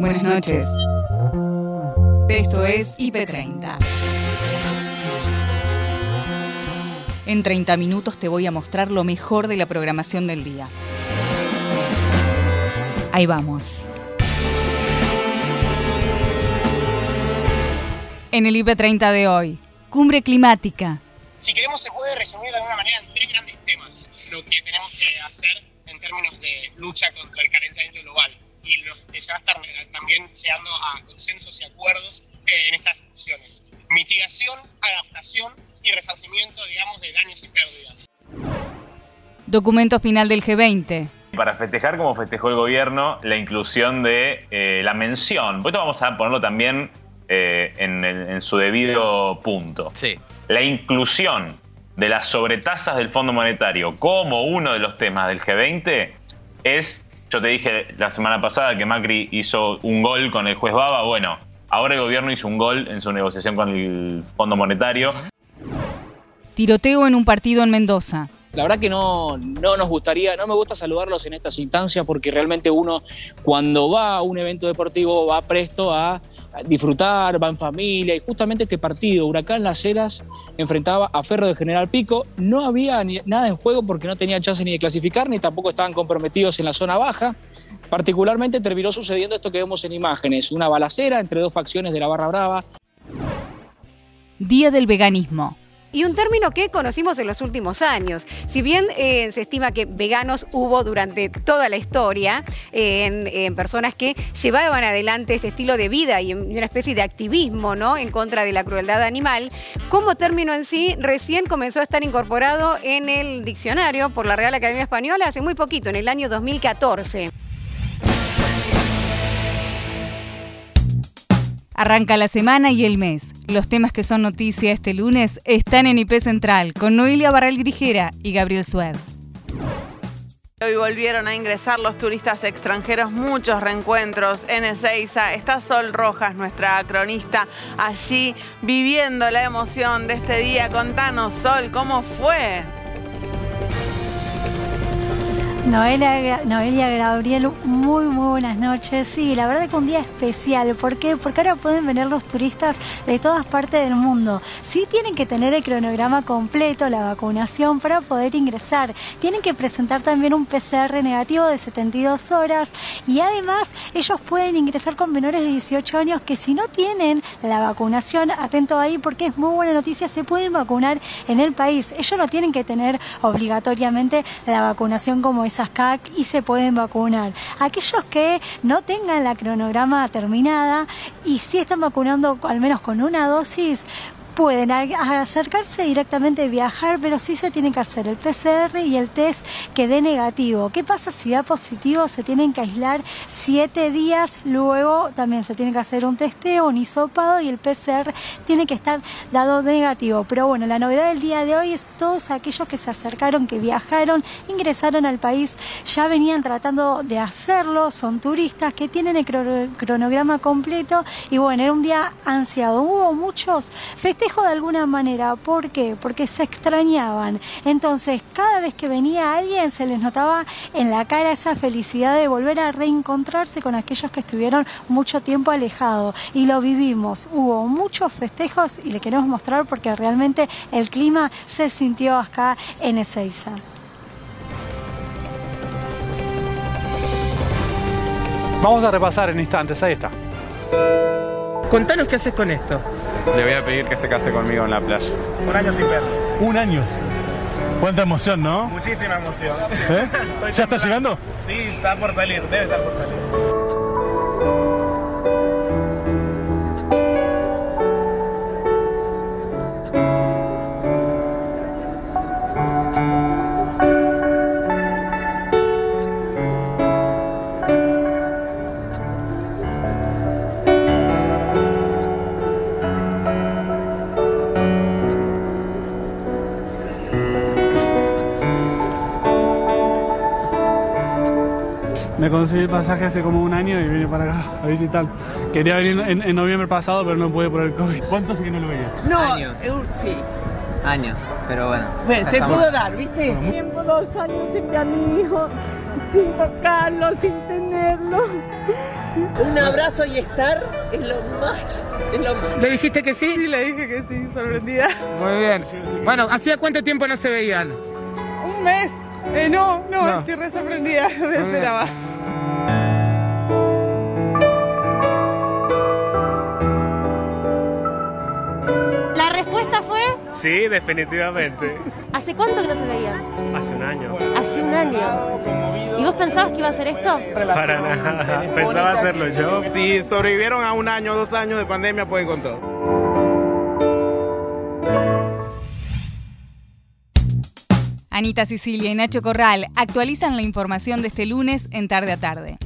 Buenas noches. Esto es IP30. En 30 minutos te voy a mostrar lo mejor de la programación del día. Ahí vamos. En el IP30 de hoy, cumbre climática. Si queremos, se puede resumir de alguna manera en tres grandes temas lo que tenemos que hacer en términos de lucha contra el calentamiento global y los que se va a estar también llegando a consensos y acuerdos eh, en estas discusiones. Mitigación, adaptación y resarcimiento, digamos, de daños y pérdidas. Documento final del G20. Para festejar como festejó el gobierno la inclusión de eh, la mención, esto vamos a ponerlo también eh, en, en su debido punto. Sí. La inclusión de las sobretasas del Fondo Monetario como uno de los temas del G20 es, yo te dije la semana pasada que Macri hizo un gol con el juez Baba, bueno, ahora el gobierno hizo un gol en su negociación con el Fondo Monetario. Tiroteo en un partido en Mendoza. La verdad que no, no nos gustaría, no me gusta saludarlos en estas instancias porque realmente uno cuando va a un evento deportivo va presto a disfrutar, va en familia. Y justamente este partido, Huracán Las Heras, enfrentaba a Ferro de General Pico, no había ni, nada en juego porque no tenía chance ni de clasificar ni tampoco estaban comprometidos en la zona baja, particularmente terminó sucediendo esto que vemos en imágenes, una balacera entre dos facciones de la Barra Brava. Día del veganismo y un término que conocimos en los últimos años. Si bien eh, se estima que veganos hubo durante toda la historia, eh, en, personas que llevaban adelante este estilo de vida y una especie de activismo ¿no? en contra de la crueldad animal, como término en sí recién comenzó a estar incorporado en el diccionario por la Real Academia Española hace muy poquito, en el año 2014. Arranca la semana y el mes. Los temas que son noticia este lunes están en IP Central con Noelia Barral Grijera y Gabriel Sued. Hoy volvieron a ingresar los turistas extranjeros, muchos reencuentros en Ezeiza. Está Sol Rojas, nuestra cronista, allí viviendo la emoción de este día. Contanos, Sol, ¿cómo fue? Noelia, Noelia Gabriel, muy muy buenas noches. Sí, la verdad que un día especial. ¿Por qué? Porque ahora pueden venir los turistas de todas partes del mundo. Sí tienen que tener el cronograma completo, la vacunación para poder ingresar. Tienen que presentar también un PCR negativo de 72 horas y además ellos pueden ingresar con menores de 18 años que si no tienen la vacunación, atento ahí porque es muy buena noticia, se pueden vacunar en el país. Ellos no tienen que tener obligatoriamente la vacunación como es Y se pueden vacunar. Aquellos que no tengan la cronograma terminada y si están vacunando al menos con una dosis, pueden acercarse directamente, viajar, pero sí se tiene que hacer el PCR y el test que dé negativo. ¿Qué pasa si da positivo? Se tienen que aislar siete días, luego también se tiene que hacer un testeo, un hisopado y el PCR tiene que estar dado negativo. Pero bueno, la novedad del día de hoy es todos aquellos que se acercaron, que viajaron, ingresaron al país, ya venían tratando de hacerlo, son turistas que tienen el cronograma completo y bueno, era un día ansiado. Hubo muchos festejos de alguna manera. ¿Por qué? Porque se extrañaban. Entonces, cada vez que venía alguien se les notaba en la cara esa felicidad de volver a reencontrarse con aquellos que estuvieron mucho tiempo alejados. Y lo vivimos. Hubo muchos festejos y le queremos mostrar porque realmente el clima se sintió acá en Ezeiza. Vamos a repasar en instantes, ahí está. Contanos qué haces con esto. Le voy a pedir que se case conmigo en la playa. Un año sin verlo. Un año. Cuánta emoción, ¿no? Muchísima emoción. ¿Eh? ¿Ya está llegando? Sí, está por salir, debe estar por salir. Me conseguí el pasaje hace como un año y vine para acá a visitar. Quería venir en, noviembre pasado, pero no pude por el COVID. ¿Cuánto hace que no lo veías? No, años. sí. Años, pero bueno. Bueno, se pudo dar, ¿viste? Tiempo, dos años sin ver a mi hijo. sin tocarlo, sin tenerlo. Un abrazo y estar es lo más, es lo más. ¿Le dijiste que sí? Sí, le dije que sí, sorprendida. Muy bien. Bueno, ¿hacía cuánto tiempo no se veían? Un mes. Eh, no, no, No. estoy re sorprendida, no me bien. esperaba. Sí, definitivamente. ¿hace cuánto que no se veían? Hace un año. Hace un año. ¿Y vos pensabas que iba a ser esto? Para nada. Pensaba hacerlo yo. Si sobrevivieron a un año, dos años de pandemia, pueden con todo. Anita Sicilia y Nacho Corral actualizan la información de este lunes en tarde a tarde.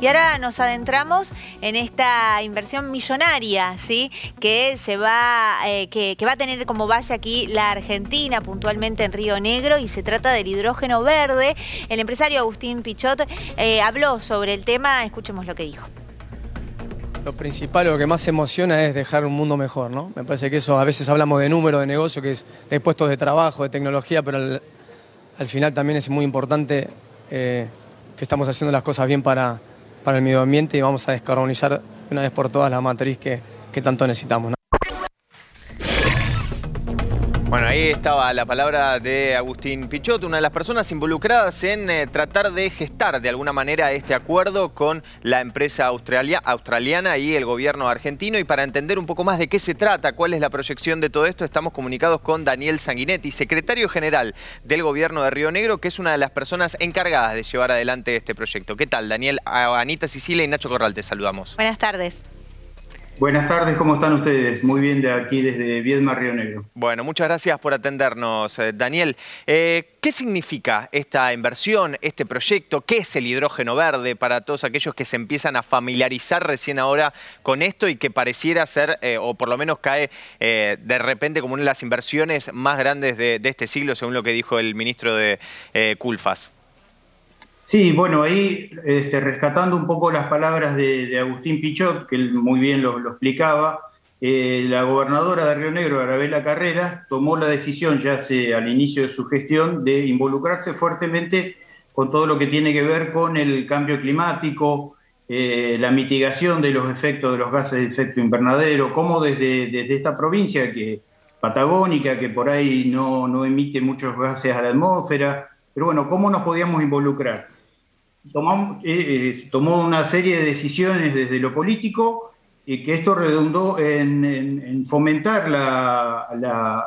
Y ahora nos adentramos en esta inversión millonaria, ¿sí? Que se va, eh, que, va a tener como base aquí la Argentina, puntualmente en Río Negro, y se trata del hidrógeno verde. El empresario Agustín Pichot eh, habló sobre el tema, escuchemos lo que dijo. Lo principal, lo que más emociona es dejar un mundo mejor, ¿no? Me parece que eso, a veces hablamos de número, de negocio, que es de puestos de trabajo, de tecnología, pero al, al final también es muy importante eh, que estamos haciendo las cosas bien para, para el medio ambiente y vamos a descarbonizar de una vez por todas la matriz que, que tanto necesitamos. Bueno, ahí estaba la palabra de Agustín Pichot, una de las personas involucradas en eh, tratar de gestar de alguna manera este acuerdo con la empresa australia- australiana y el gobierno argentino. Y para entender un poco más de qué se trata, cuál es la proyección de todo esto, estamos comunicados con Daniel Sanguinetti, secretario general del gobierno de Río Negro, que es una de las personas encargadas de llevar adelante este proyecto. ¿Qué tal, Daniel? A Anita Sicilia y Nacho Corral, te saludamos. Buenas tardes. Buenas tardes, ¿cómo están ustedes? Muy bien de aquí desde Viedma, Río Negro. Bueno, muchas gracias por atendernos, eh, Daniel. Eh, ¿Qué significa esta inversión, este proyecto? ¿Qué es el hidrógeno verde para todos aquellos que se empiezan a familiarizar recién ahora con esto y que pareciera ser, eh, o por lo menos cae de repente como una de las inversiones más grandes de, de este siglo, según lo que dijo el ministro de Culfas? Sí, bueno, ahí este, rescatando un poco las palabras de, Agustín Pichot, que él muy bien lo, explicaba, eh, la gobernadora de Río Negro, Arabela Carreras, tomó la decisión ya hace, al inicio de su gestión de involucrarse fuertemente con todo lo que tiene que ver con el cambio climático, eh, la mitigación de los efectos de los gases de efecto invernadero, cómo desde, desde esta provincia que patagónica, que por ahí no, no emite muchos gases a la atmósfera, pero bueno, ¿cómo nos podíamos involucrar? Tomamos, eh, eh, tomó una serie de decisiones desde lo político y que esto redundó en, en- en fomentar la,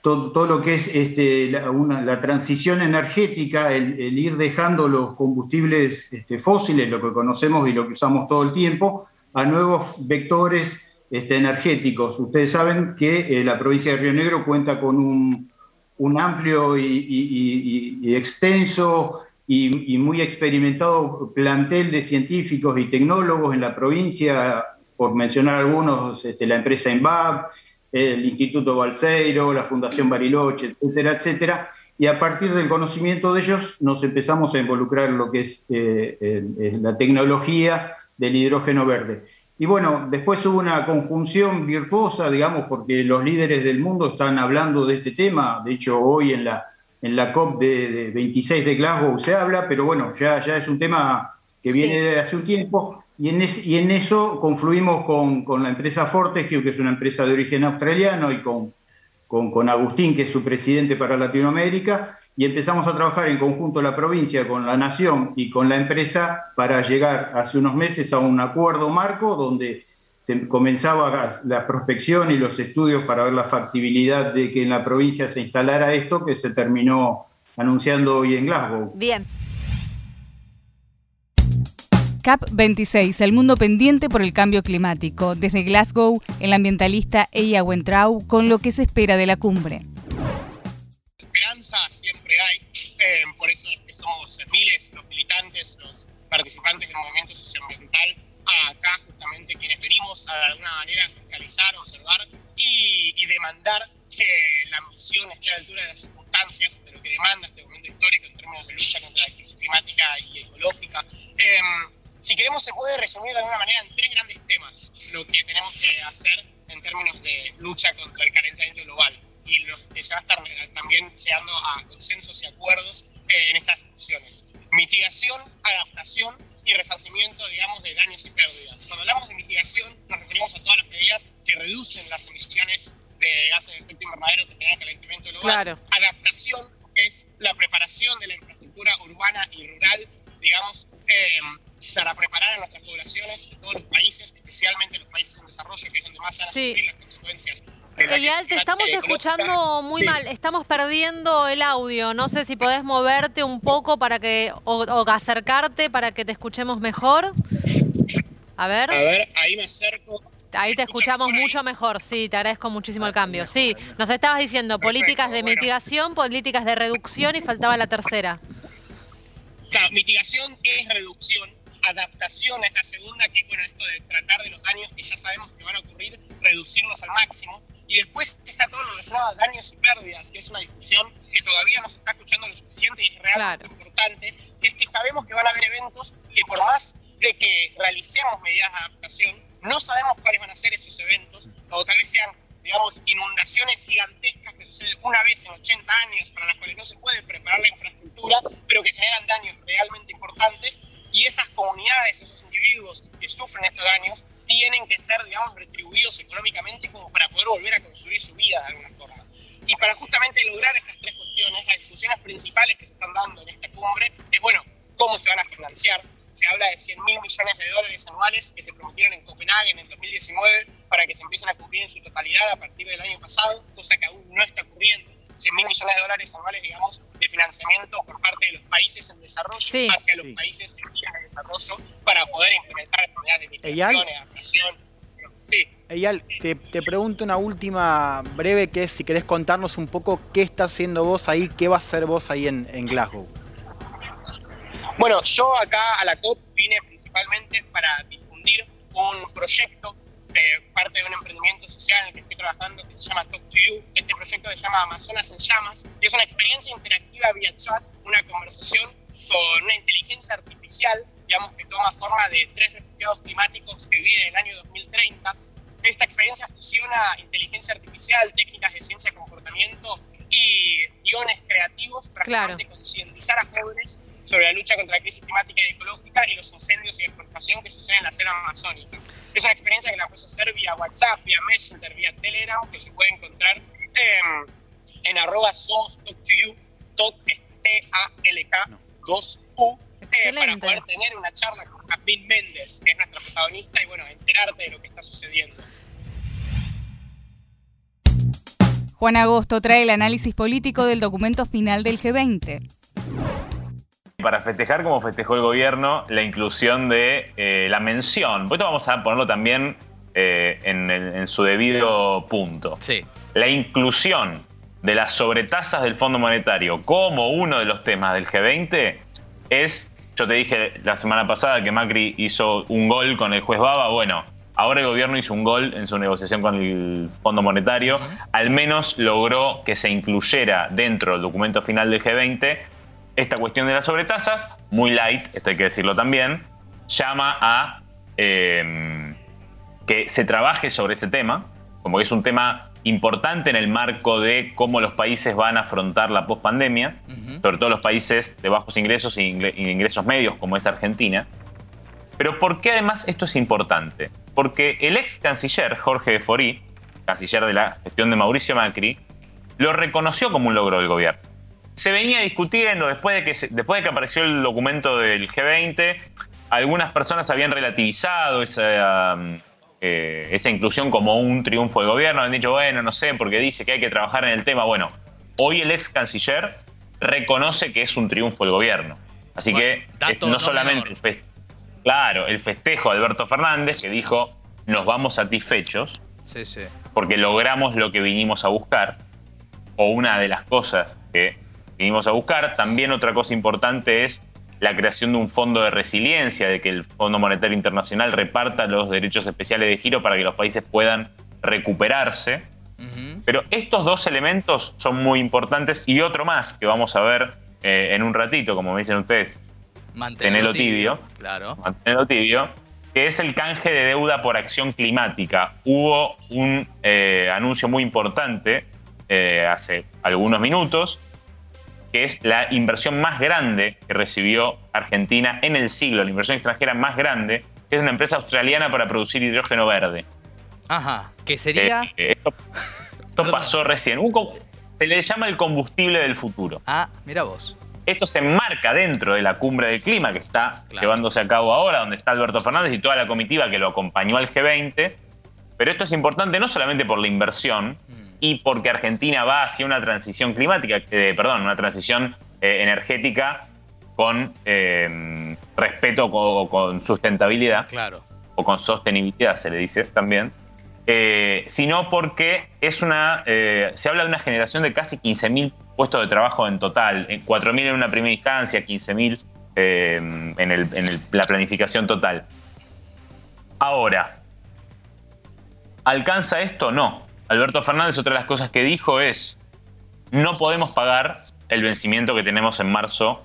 todo, todo lo que es este, la, transición energética, el, el ir dejando los combustibles este, fósiles, lo que conocemos y lo que usamos todo el tiempo, a nuevos vectores este, energéticos. Ustedes saben que eh, la provincia de Río Negro cuenta con un, un amplio y, extenso y, muy experimentado plantel de científicos y tecnólogos en la provincia, por mencionar algunos, este, la empresa INVAP, el Instituto Balseiro, la Fundación Bariloche, etcétera, etcétera. Y a partir del conocimiento de ellos nos empezamos a involucrar en lo que es eh, el- la tecnología del hidrógeno verde. Y bueno, después hubo una conjunción virtuosa, digamos, porque los líderes del mundo están hablando de este tema. De hecho, hoy en la, en la COP de, de 26 de Glasgow se habla, pero bueno, ya, ya es un tema que viene Sí. de hace un tiempo. Y en, es- y en eso confluimos con, con la empresa Fortescue, que es una empresa de origen australiano, y con, con, con Agustín, que es su presidente para Latinoamérica, y empezamos a trabajar en conjunto la provincia con la nación y con la empresa para llegar hace unos meses a un acuerdo marco donde se comenzaba la prospección y los estudios para ver la factibilidad de que en la provincia se instalara esto que se terminó anunciando hoy en Glasgow. Bien. CAP26, el mundo pendiente por el cambio climático. Desde Glasgow, el ambientalista Eya Wentrau con lo que se espera de la cumbre. Esperanza eh, por eso es que somos miles los militantes, los participantes del movimiento socioambiental, acá justamente quienes venimos a de alguna manera fiscalizar, observar y, y demandar que la misión esté a la altura de las circunstancias, de lo que demanda este momento histórico en términos de lucha contra la crisis climática y ecológica. Em, si queremos, se puede resumir de alguna manera en tres grandes temas lo que tenemos que hacer en términos de lucha contra el calentamiento global y los que se va a estar también llegando a consensos y acuerdos eh, en estas discusiones. Mitigación, adaptación y resarcimiento, digamos, de daños y pérdidas. Cuando hablamos de mitigación, nos referimos a todas las medidas que reducen las emisiones de gases de efecto invernadero que generan calentamiento global. Claro. Adaptación es la preparación de la infraestructura urbana y rural, digamos, eh, para preparar a nuestras poblaciones de todos los países, especialmente los países en desarrollo, que es donde más van a Sí. sufrir las consecuencias. Eyal, crisis te estamos escuchando muy Sí. mal. Estamos perdiendo el audio. No sé si podés moverte un poco para que o, o acercarte para que te escuchemos mejor. A ver. A ver, ahí me acerco. Ahí te escuchamos mucho mejor, sí, te agradezco muchísimo el cambio. Sí, nos estabas diciendo políticas de mitigación, políticas de reducción y faltaba la tercera. Claro, mitigación es reducción, adaptación es la segunda, que bueno, esto de tratar de los daños que ya sabemos que van a ocurrir, reducirlos al máximo. Y después está todo lo relacionado a daños y pérdidas, que es una discusión que todavía no se está escuchando lo suficiente y realmente importante, que es que sabemos que van a haber eventos que por más de que realicemos medidas de adaptación, no sabemos cuáles van a ser esos eventos, o tal vez sean, digamos, inundaciones gigantescas que suceden una vez en 80 años, para las cuales no se puede preparar la infraestructura, pero que generan daños realmente importantes, y esas comunidades, esos individuos que sufren estos daños, tienen que ser, digamos, retribuidos económicamente como para poder volver a construir su vida de alguna forma. Y para justamente lograr estas tres cuestiones, las discusiones principales que se están dando en esta cumbre es, bueno, cómo se van a financiar. Se habla de 100 mil millones de dólares anuales que se prometieron en Copenhague en el 2019 para que se empiecen a cumplir en su totalidad a partir del año pasado, cosa que aún no está ocurriendo. 100 mil millones de dólares anuales, digamos, de financiamiento por parte de los países en desarrollo Sí. hacia los países en vías de desarrollo para poder implementar medidas de mitigación, adaptación. Sí. Eyal, te, te pregunto una última breve que es si querés contarnos un poco qué estás haciendo vos ahí, qué vas a hacer vos ahí en, en Glasgow. Bueno, yo acá a la COP vine principalmente para difundir un proyecto de parte de un emprendimiento social en el que estoy trabajando que se llama Talk to You. Este proyecto se llama Amazonas en Llamas y es una experiencia interactiva vía chat, una conversación con una inteligencia artificial, digamos que toma forma de tres refugiados climáticos que viven en el año 2030. Esta experiencia fusiona inteligencia artificial, técnicas de ciencia de comportamiento y guiones creativos para Claro. concientizar a jóvenes sobre la lucha contra la crisis climática y ecológica y los incendios y deforestación que suceden en la selva amazónica. Es una experiencia que la puedes hacer vía WhatsApp, vía Messenger, vía Telegram, que se puede encontrar en arroba somos talk to you, talk es T-A-L-K 2U, eh, para poder tener una charla con Jasmine Méndez, que es nuestra protagonista, y bueno, enterarte de lo que está sucediendo. Juan Agosto trae el análisis político del documento final del G20. Para festejar como festejó el gobierno la inclusión de eh, la mención, pues esto vamos a ponerlo también eh, en, el- en su debido punto. Sí. La inclusión de las sobretasas del Fondo Monetario como uno de los temas del G20 es, yo te dije la semana pasada que Macri hizo un gol con el juez Baba, bueno, ahora el gobierno hizo un gol en su negociación con el Fondo Monetario, al menos logró que se incluyera dentro del documento final del G20 esta cuestión de las sobretasas, muy light, esto hay que decirlo también, llama a eh, que se trabaje sobre ese tema, como que es un tema importante en el marco de cómo los países van a afrontar la pospandemia, sobre todo los países de bajos ingresos e ingresos medios, como es Argentina. Pero ¿por qué además esto es importante? Porque el ex canciller Jorge de Forí, canciller de la gestión de Mauricio Macri, lo reconoció como un logro del gobierno. Se venía discutiendo después de que, se- después de que apareció el documento del G20, algunas personas habían relativizado esa, um, eh, esa inclusión como un triunfo del gobierno, han dicho, bueno, no sé, porque dice que hay que trabajar en el tema. Bueno, hoy el ex canciller reconoce que es un triunfo del gobierno. Así que eh, no, no solamente el fe- claro, el festejo de Alberto Fernández, que dijo, nos vamos satisfechos, Sí, sí. porque logramos lo que vinimos a buscar, o una de las cosas que vinimos a buscar. También otra cosa importante es la creación de un fondo de resiliencia, de que el Fondo Monetario Internacional reparta los derechos especiales de giro para que los países puedan recuperarse. Pero estos dos elementos son muy importantes y otro más que vamos a ver eh, en un ratito, como me dicen ustedes, Mantenerlo Tenelo tibio. Claro. mantenerlo tibio, que es el canje de deuda por acción climática. Hubo un eh, anuncio muy importante eh, hace algunos minutos que es la inversión más grande que recibió Argentina en el siglo, la inversión extranjera más grande, que es una empresa australiana para producir hidrógeno verde. Ajá, que sería... Eh, esto esto pasó recién. Un se le llama el combustible del futuro. Ah, mira vos. Esto se enmarca dentro de la cumbre del clima que está llevándose a cabo ahora, donde está Alberto Fernández y toda la comitiva que lo acompañó al G20. Pero esto es importante no solamente por la inversión y porque Argentina va hacia una transición climática, eh, perdón, una transición eh, energética con eh, respeto o con sustentabilidad Claro. o con sostenibilidad, se le dice también, sino porque es una, se habla de una generación de casi 15.000 puestos de trabajo en total, en 4.000 en una primera instancia, 15.000 eh, en, el- en el- la planificación total. Ahora, ¿alcanza esto? No. Alberto Fernández, otra de las cosas que dijo es, no podemos pagar el vencimiento que tenemos en marzo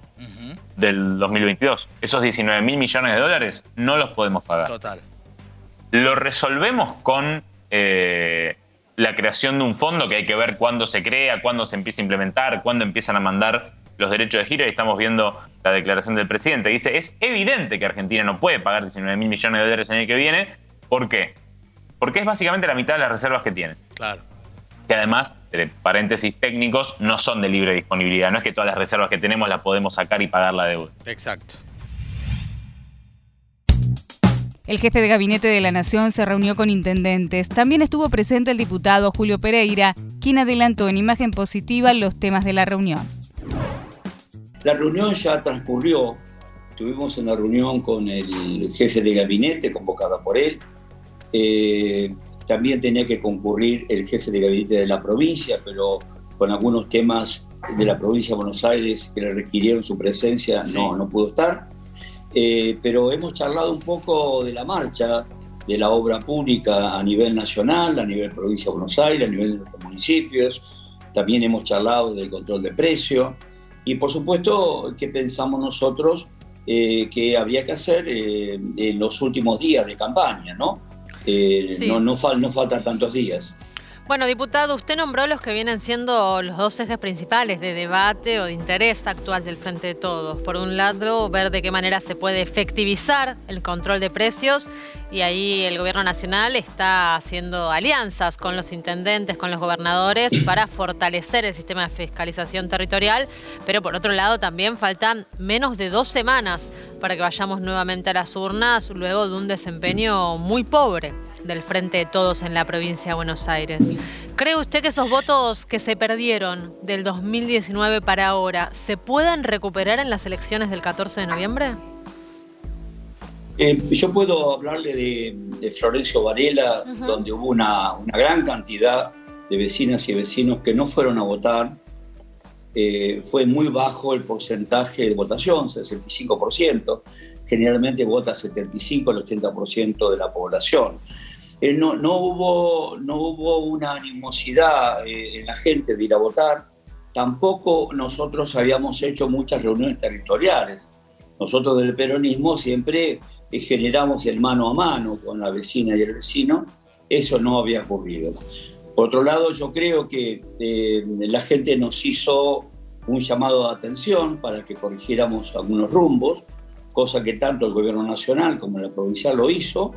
del 2022. Esos 19 mil millones de dólares no los podemos pagar. Total. Lo resolvemos con eh, la creación de un fondo que hay que ver cuándo se crea, cuándo se empieza a implementar, cuándo empiezan a mandar los derechos de giro. Y estamos viendo la declaración del presidente. Dice, es evidente que Argentina no puede pagar 19 mil millones de dólares el año que viene. ¿Por qué? Porque es básicamente la mitad de las reservas que tiene. Claro. Que además, de paréntesis técnicos, no son de libre disponibilidad. No es que todas las reservas que tenemos las podemos sacar y pagar la deuda. Exacto. El jefe de gabinete de la Nación se reunió con intendentes. También estuvo presente el diputado Julio Pereira, quien adelantó en imagen positiva los temas de la reunión. La reunión ya transcurrió. Tuvimos una reunión con el jefe de gabinete, convocada por él. Eh, también tenía que concurrir el jefe de gabinete de la provincia, pero con algunos temas de la provincia de Buenos Aires que le requirieron su presencia, no, no pudo estar. Eh, pero hemos charlado un poco de la marcha de la obra pública a nivel nacional, a nivel provincia de Buenos Aires, a nivel de nuestros municipios. También hemos charlado del control de precio y por supuesto qué pensamos nosotros eh, que habría que hacer eh, en los últimos días de campaña, ¿no? Eh, Sí. no, no, fal- no faltan tantos días. Bueno, diputado, usted nombró los que vienen siendo los dos ejes principales de debate o de interés actual del Frente de Todos. Por un lado, ver de qué manera se puede efectivizar el control de precios y ahí el Gobierno Nacional está haciendo alianzas con los intendentes, con los gobernadores para fortalecer el sistema de fiscalización territorial. Pero por otro lado, también faltan menos de dos semanas para que vayamos nuevamente a las urnas luego de un desempeño muy pobre del Frente de Todos en la provincia de Buenos Aires. ¿Cree usted que esos votos que se perdieron del 2019 para ahora se puedan recuperar en las elecciones del 14 de noviembre? Eh, yo puedo hablarle de, de Florencio Varela, donde hubo una, una gran cantidad de vecinas y vecinos que no fueron a votar. Eh, fue muy bajo el porcentaje de votación, 65%. Generalmente vota 75 al 80% de la población. Eh, no, no, hubo, no hubo una animosidad eh, en la gente de ir a votar. Tampoco nosotros habíamos hecho muchas reuniones territoriales. Nosotros del peronismo siempre eh, generamos el mano a mano con la vecina y el vecino. Eso no había ocurrido. Por otro lado, yo creo que eh, la gente nos hizo un llamado de atención para que corrigiéramos algunos rumbos, cosa que tanto el gobierno nacional como la provincial lo hizo.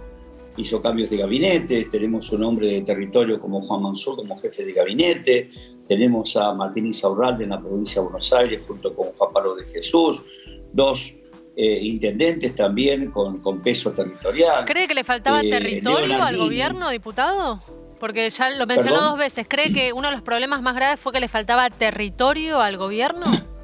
Hizo cambios de gabinete, tenemos un hombre de territorio como Juan Mansur como jefe de gabinete, tenemos a Martín Isaurralde en la provincia de Buenos Aires junto con Juan Pablo de Jesús, dos eh, intendentes también con, con peso territorial. ¿Cree que le faltaba Eh, territorio al gobierno, diputado? Porque ya lo mencionó ¿Perdón? dos veces. ¿Cree que uno de los problemas más graves fue que le faltaba territorio al gobierno?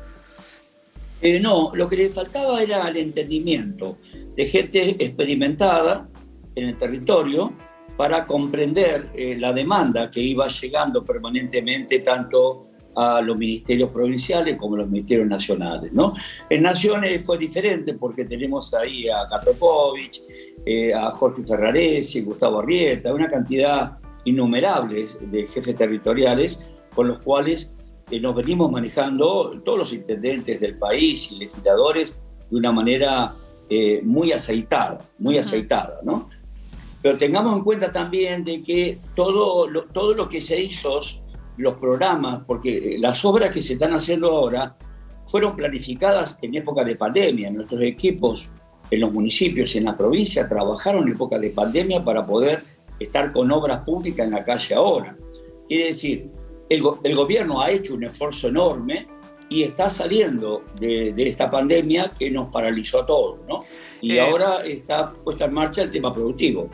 Eh, no, lo que le faltaba era el entendimiento de gente experimentada en el territorio para comprender eh, la demanda que iba llegando permanentemente tanto a los ministerios provinciales como a los ministerios nacionales. ¿no? En Naciones fue diferente porque tenemos ahí a Katopovich, eh, a Jorge Ferraresi, Gustavo Arrieta, una cantidad innumerable de jefes territoriales con los cuales eh, nos venimos manejando todos los intendentes del país y legisladores de una manera eh, muy aceitada, muy aceitada, ¿no? Pero tengamos en cuenta también de que todo lo, todo lo que se hizo, los programas, porque las obras que se están haciendo ahora fueron planificadas en época de pandemia. Nuestros equipos en los municipios y en la provincia trabajaron en época de pandemia para poder estar con obras públicas en la calle ahora. Quiere decir, el, go- el gobierno ha hecho un esfuerzo enorme y está saliendo de, de esta pandemia que nos paralizó a todos, ¿no? Y Eh. ahora está puesta en marcha el tema productivo.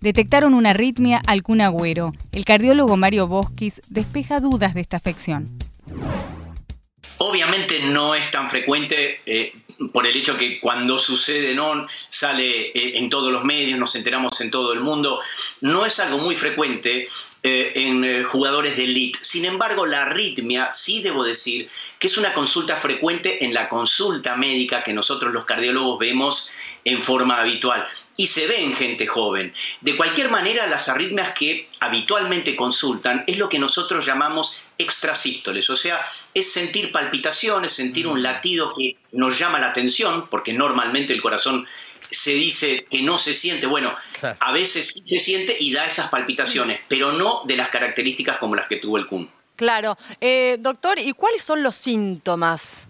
Detectaron una arritmia al Kun Agüero. El cardiólogo Mario Bosquis despeja dudas de esta afección. Obviamente no es tan frecuente eh, por el hecho que cuando sucede no sale eh, en todos los medios, nos enteramos en todo el mundo. No es algo muy frecuente eh, en jugadores de elite. Sin embargo, la arritmia sí debo decir que es una consulta frecuente en la consulta médica que nosotros los cardiólogos vemos en forma habitual y se ve en gente joven. De cualquier manera, las arritmias que habitualmente consultan es lo que nosotros llamamos extrasístoles, o sea, es sentir palpitaciones, sentir un latido que nos llama la atención, porque normalmente el corazón se dice que no se siente, bueno, a veces se siente y da esas palpitaciones, pero no de las características como las que tuvo el Kun. Claro. Eh, doctor, ¿y cuáles son los síntomas,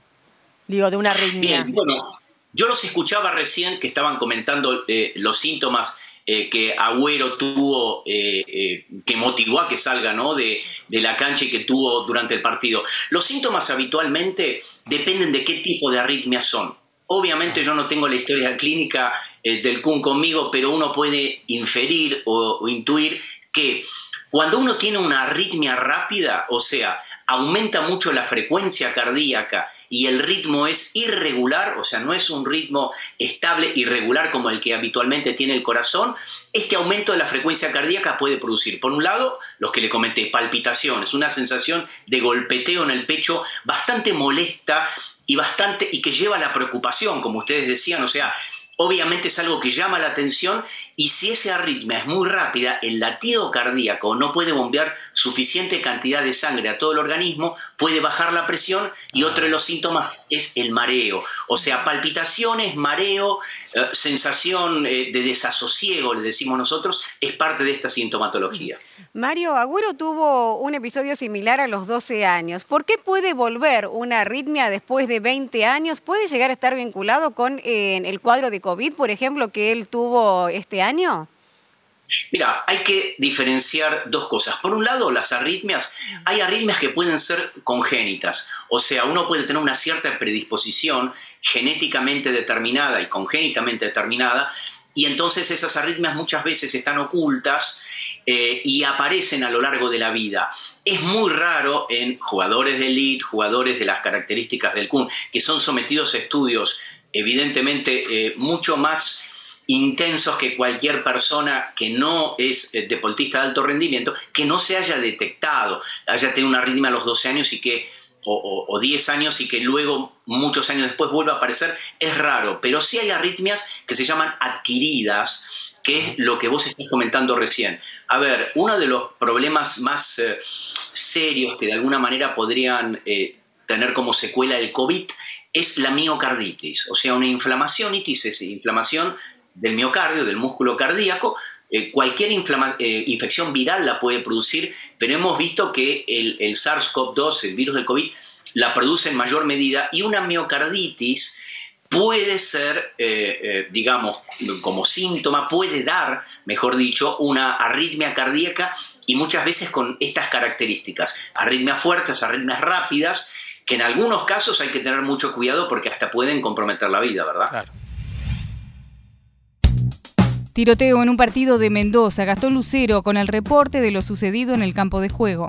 digo, de una arritmia? Bien, bueno, yo los escuchaba recién que estaban comentando eh, los síntomas eh, que Agüero tuvo, eh, que motivó a que salga ¿no? de, de la cancha y que tuvo durante el partido. Los síntomas habitualmente dependen de qué tipo de arritmias son. Obviamente yo no tengo la historia clínica del Kun conmigo, pero uno puede inferir o intuir que cuando uno tiene una arritmia rápida, o sea, aumenta mucho la frecuencia cardíaca y el ritmo es irregular, o sea, no es un ritmo estable, irregular como el que habitualmente tiene el corazón, este aumento de la frecuencia cardíaca puede producir, por un lado, los que le comenté, palpitaciones, una sensación de golpeteo en el pecho bastante molesta y bastante y que lleva a la preocupación, como ustedes decían, o sea, obviamente es algo que llama la atención y si esa arritmia es muy rápida, el latido cardíaco no puede bombear suficiente cantidad de sangre a todo el organismo, puede bajar la presión y otro de los síntomas es el mareo. O sea, palpitaciones, mareo, eh, sensación eh, de desasosiego, le decimos nosotros, es parte de esta sintomatología. Mario, Agüero tuvo un episodio similar a los 12 años. ¿Por qué puede volver una arritmia después de 20 años? ¿Puede llegar a estar vinculado con eh, el cuadro de COVID, por ejemplo, que él tuvo este año? Mira, hay que diferenciar dos cosas. Por un lado, las arritmias, hay arritmias que pueden ser congénitas, o sea, uno puede tener una cierta predisposición genéticamente determinada y congénitamente determinada, y entonces esas arritmias muchas veces están ocultas eh, y aparecen a lo largo de la vida. Es muy raro en jugadores de elite, jugadores de las características del Kun, que son sometidos a estudios evidentemente eh, mucho más intensos que cualquier persona que no es eh, deportista de alto rendimiento, que no se haya detectado, haya tenido una arritmia a los 12 años y que, o, o- o 10 años y que luego, muchos años después, vuelva a aparecer, es raro. Pero sí hay arritmias que se llaman adquiridas, que es lo que vos estás comentando recién. A ver, uno de los problemas más eh, serios que de alguna manera podrían eh, tener como secuela el COVID es la miocarditis, o sea, una inflamación, itis es inflamación del miocardio, del músculo cardíaco. Eh, cualquier eh, infección viral la puede producir, pero hemos visto que el, el SARS-CoV-2, el virus del COVID, la produce en mayor medida y una miocarditis puede ser, eh, eh, digamos, como síntoma, puede dar, mejor dicho, una arritmia cardíaca y muchas veces con estas características, arritmias fuertes, arritmias rápidas, que en algunos casos hay que tener mucho cuidado porque hasta pueden comprometer la vida, ¿verdad? Tiroteo en un partido de Mendoza. Gastón Lucero con el reporte de lo sucedido en el campo de juego.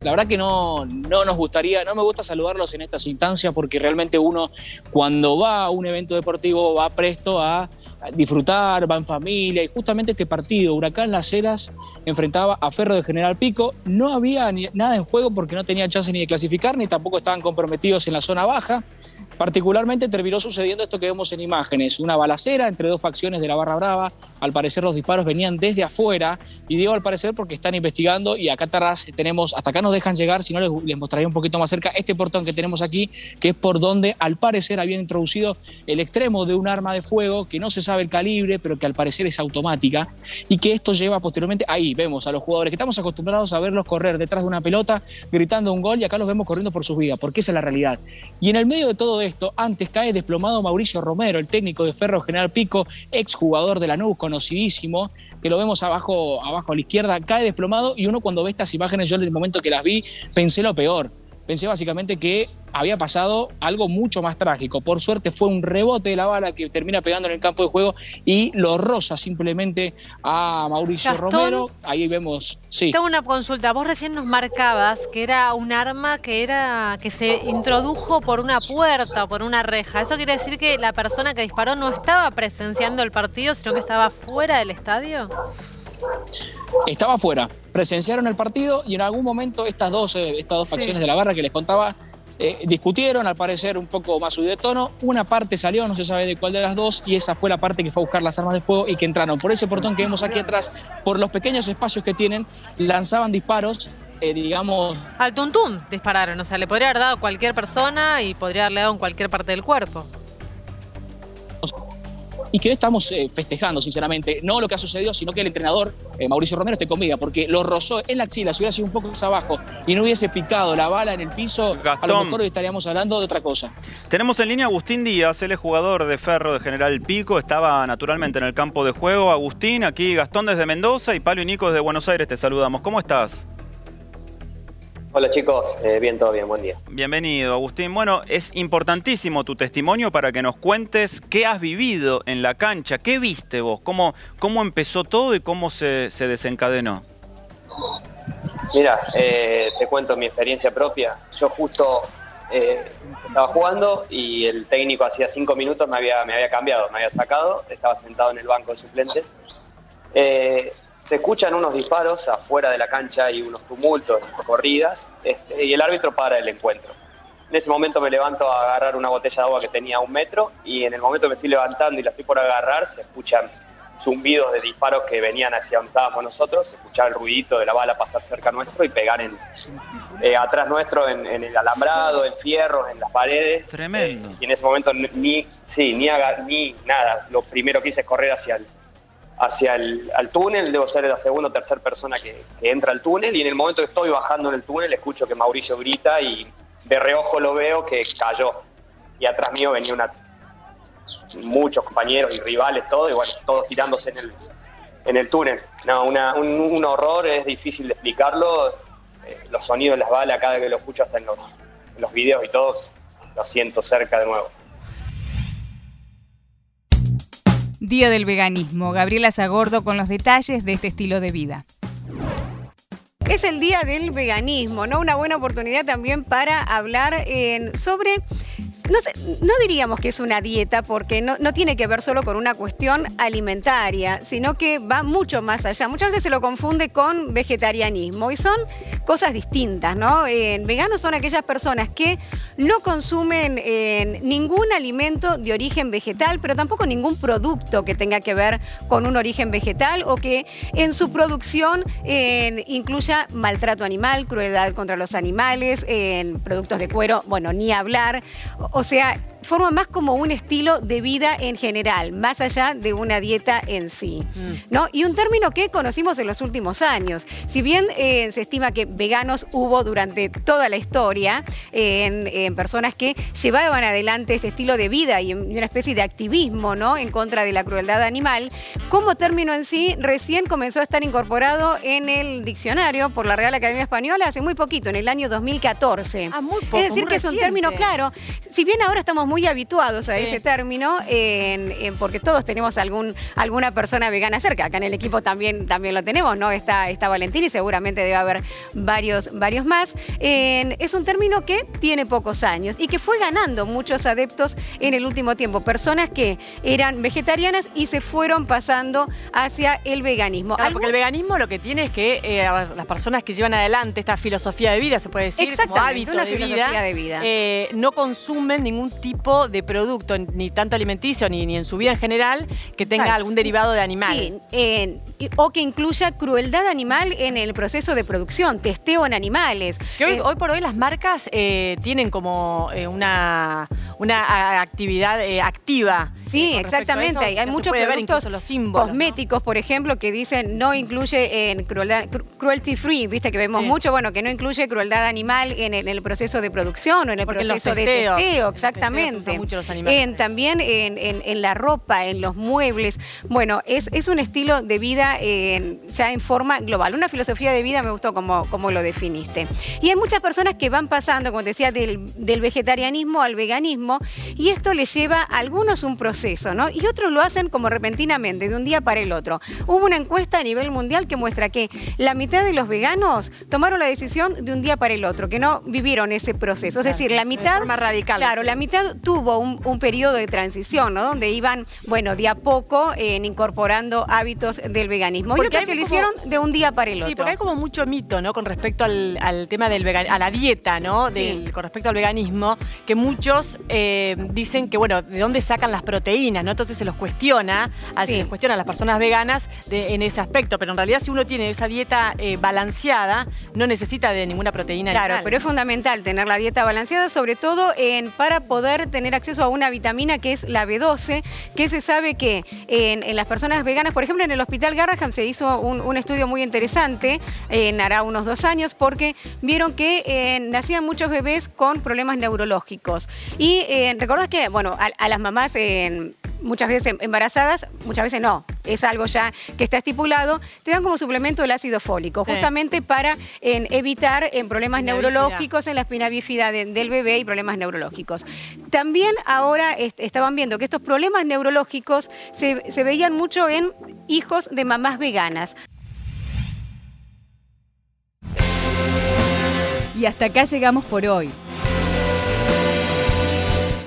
La verdad que no, no nos gustaría, no me gusta saludarlos en estas instancias porque realmente uno cuando va a un evento deportivo va presto a disfrutar, va en familia y justamente este partido, Huracán Las Heras enfrentaba a Ferro de General Pico, no había ni- nada en juego porque no tenía chance ni de clasificar ni tampoco estaban comprometidos en la zona baja. Particularmente terminó sucediendo esto que vemos en imágenes, una balacera entre dos facciones de la Barra Brava. Al parecer los disparos venían desde afuera y digo al parecer porque están investigando y acá atrás tenemos, hasta acá nos dejan llegar, si no les, les mostraría un poquito más cerca este portón que tenemos aquí, que es por donde al parecer habían introducido el extremo de un arma de fuego que no se sabe el calibre, pero que al parecer es automática, y que esto lleva posteriormente, ahí vemos a los jugadores que estamos acostumbrados a verlos correr detrás de una pelota, gritando un gol, y acá los vemos corriendo por sus vidas, porque esa es la realidad. Y en el medio de todo esto, antes cae desplomado Mauricio Romero, el técnico de Ferro General Pico, exjugador de la NU, conocidísimo, que lo vemos abajo, abajo a la izquierda, cae desplomado, y uno cuando ve estas imágenes, yo en el momento que las vi, pensé lo peor pensé básicamente que había pasado algo mucho más trágico. Por suerte fue un rebote de la bala que termina pegando en el campo de juego y lo roza simplemente a Mauricio Gastón, Romero. Ahí vemos, sí. Tengo una consulta. Vos recién nos marcabas que era un arma que era que se introdujo por una puerta o por una reja. ¿Eso quiere decir que la persona que disparó no estaba presenciando el partido, sino que estaba fuera del estadio? Estaba afuera, presenciaron el partido y en algún momento estas dos, eh, estas dos facciones de la barra que les contaba eh, discutieron, al parecer un poco más subido de tono. Una parte salió, no se sabe de cuál de las dos, y esa fue la parte que fue a buscar las armas de fuego y que entraron por ese portón que vemos aquí atrás, por los pequeños espacios que tienen, lanzaban disparos, eh, digamos. Al tuntún dispararon, o sea, le podría haber dado a cualquier persona y podría haberle dado en cualquier parte del cuerpo. Y que estamos eh, festejando, sinceramente, no lo que ha sucedido, sino que el entrenador, eh, Mauricio Romero, esté con vida, porque lo rozó en la axila, si hubiera sido un poco más abajo y no hubiese picado la bala en el piso, a lo Gastón. mejor hoy estaríamos hablando de otra cosa. Tenemos en línea a Agustín Díaz, él es jugador de Ferro de General Pico, estaba naturalmente en el campo de juego. Agustín, aquí Gastón desde Mendoza y Pablo y Nico desde Buenos Aires, te saludamos. ¿Cómo estás? Hola chicos, Eh, bien, todo bien, buen día. Bienvenido, Agustín. Bueno, es importantísimo tu testimonio para que nos cuentes qué has vivido en la cancha, qué viste vos, cómo, cómo empezó todo y cómo se, se desencadenó. Mira, eh, te cuento mi experiencia propia. Yo justo eh, estaba jugando y el técnico hacía cinco minutos me había, me había cambiado, me había sacado, estaba sentado en el banco de suplentes. Eh, se escuchan unos disparos afuera de la cancha y unos tumultos, corridas, este, y el árbitro para el encuentro. En ese momento me levanto a agarrar una botella de agua que tenía a un metro y en el momento que me estoy levantando y la estoy por agarrar, se escuchan zumbidos de disparos que venían hacia donde estábamos nosotros, se escuchaba el ruidito de la bala pasar cerca nuestro y pegar en, eh, atrás nuestro en, en el alambrado, en fierros, en las paredes. Tremendo. Y en ese momento ni- ni, sí, ni, haga- ni nada. Lo primero que hice es correr hacia el, hacia el al túnel. Debo ser la segunda o tercera persona que, entra al túnel. Y en el momento que estoy bajando en el túnel, escucho que Mauricio grita y de reojo lo veo que cayó. Y atrás mío venía una, muchos compañeros y rivales, todo, y bueno, todos tirándose en el, túnel. No, una- un, un horror, es difícil de explicarlo. Eh, los sonidos de las balas, cada vez que lo escucho, hasta en los, en los videos y todos, lo siento cerca de nuevo. Día del veganismo. Gabriela Zagordo con los detalles de este estilo de vida. Es el día del veganismo, ¿no? Una buena oportunidad también para hablar en- sobre. No, diríamos que es una dieta porque no, tiene que ver solo con una cuestión alimentaria, sino que va mucho más allá. Muchas veces se lo confunde con vegetarianismo y son cosas distintas, ¿no? Eh, veganos son aquellas personas que no consumen eh, ningún alimento de origen vegetal, pero tampoco ningún producto que tenga que ver con un origen vegetal o que en su producción eh, incluya maltrato animal, crueldad contra los animales, en productos de cuero, bueno, ni hablar. O sea, forma más como un estilo de vida en general, más allá de una dieta en sí. ¿no? Y un término que conocimos en los últimos años. Si bien eh, se estima que veganos hubo durante toda la historia, eh, en, en personas que llevaban adelante este estilo de vida y una especie de activismo ¿no? en contra de la crueldad animal, como término en sí recién comenzó a estar incorporado en el diccionario por la Real Academia Española hace muy poquito, en el año 2014. poco, es decir, muy que es un término claro. Si bien ahora estamos muy habituados a ese término, en- en- porque todos tenemos algún, alguna persona vegana cerca, acá en el equipo también, también lo tenemos, ¿no? Está, está Valentín y seguramente debe haber varios, varios más. En- es un término que tiene pocos años y que fue ganando muchos adeptos en el último tiempo, personas que eran vegetarianas y se fueron pasando hacia el veganismo. Claro, porque el veganismo lo que tiene es que eh, las personas que llevan adelante esta filosofía de vida, se puede decir, como hábito una de filosofía vida, de vida. eh, no consumen ningún tipo de producto, ni tanto alimenticio, ni, ni en su vida en general, que tenga Claro. algún derivado de animal. Sí, o que incluya crueldad animal en el proceso de producción, testeo en animales. Que hoy, Eh, hoy por hoy las marcas eh, tienen como eh, una, una actividad eh, activa Sí, exactamente. eso, Hay- muchos productos incluso los símbolos, ¿no? cosméticos, por ejemplo, que dicen no incluye en crueldad, cru- cruelty free, viste que vemos Sí. mucho, bueno, que no incluye crueldad animal en, el- en el proceso de producción o en el Porque en los proceso de testeo, exactamente. usan mucho los animales. En- también en, la ropa, en los muebles. Bueno, es, es un estilo de vida en- ya en forma global. Una filosofía de vida me gustó como, como lo definiste. Y hay muchas personas que van pasando, como decía, del, del vegetarianismo al veganismo y esto les lleva a algunos un proceso, ¿no? Y otros lo hacen como repentinamente, de un día para el otro. Hubo una encuesta a nivel mundial que muestra que la mitad de los veganos tomaron la decisión de un día para el otro, que no vivieron ese proceso. Es decir, la mitad... forma radical. Claro, la mitad tuvo un, un periodo de transición, ¿no? Donde iban, bueno, de a poco eh, incorporando hábitos del veganismo. y Porque otros hay que lo hicieron de un día para el otro. Sí, porque hay como mucho mito, ¿no? Con respecto al, al tema del vegan, a la dieta, ¿no? Del- con respecto al veganismo, que muchos eh, dicen que, bueno, ¿de dónde sacan las proteínas, no? Entonces se los cuestiona, se les cuestiona a las personas veganas de- en ese aspecto. Pero en realidad, si uno tiene esa dieta eh, balanceada, no necesita de ninguna proteína Claro, animal. pero es fundamental tener la dieta balanceada, sobre todo en, para poder tener acceso a una vitamina que es la B12, que se sabe que en, en las personas veganas, por ejemplo, en el Hospital Garraham se hizo un, un estudio muy interesante, en hará unos dos años, porque vieron que eh, nacían muchos bebés con problemas neurológicos. Y eh, recordás que, bueno, a, a las mamás en muchas veces embarazadas, muchas veces no, es algo ya que está estipulado, te dan como suplemento el ácido fólico, Sí. justamente para en, evitar en problemas Espina neurológicos, en la espina bífida de- del bebé y problemas neurológicos. También ahora est- estaban viendo que estos problemas neurológicos se, se veían mucho en hijos de mamás veganas. Y hasta acá llegamos por hoy.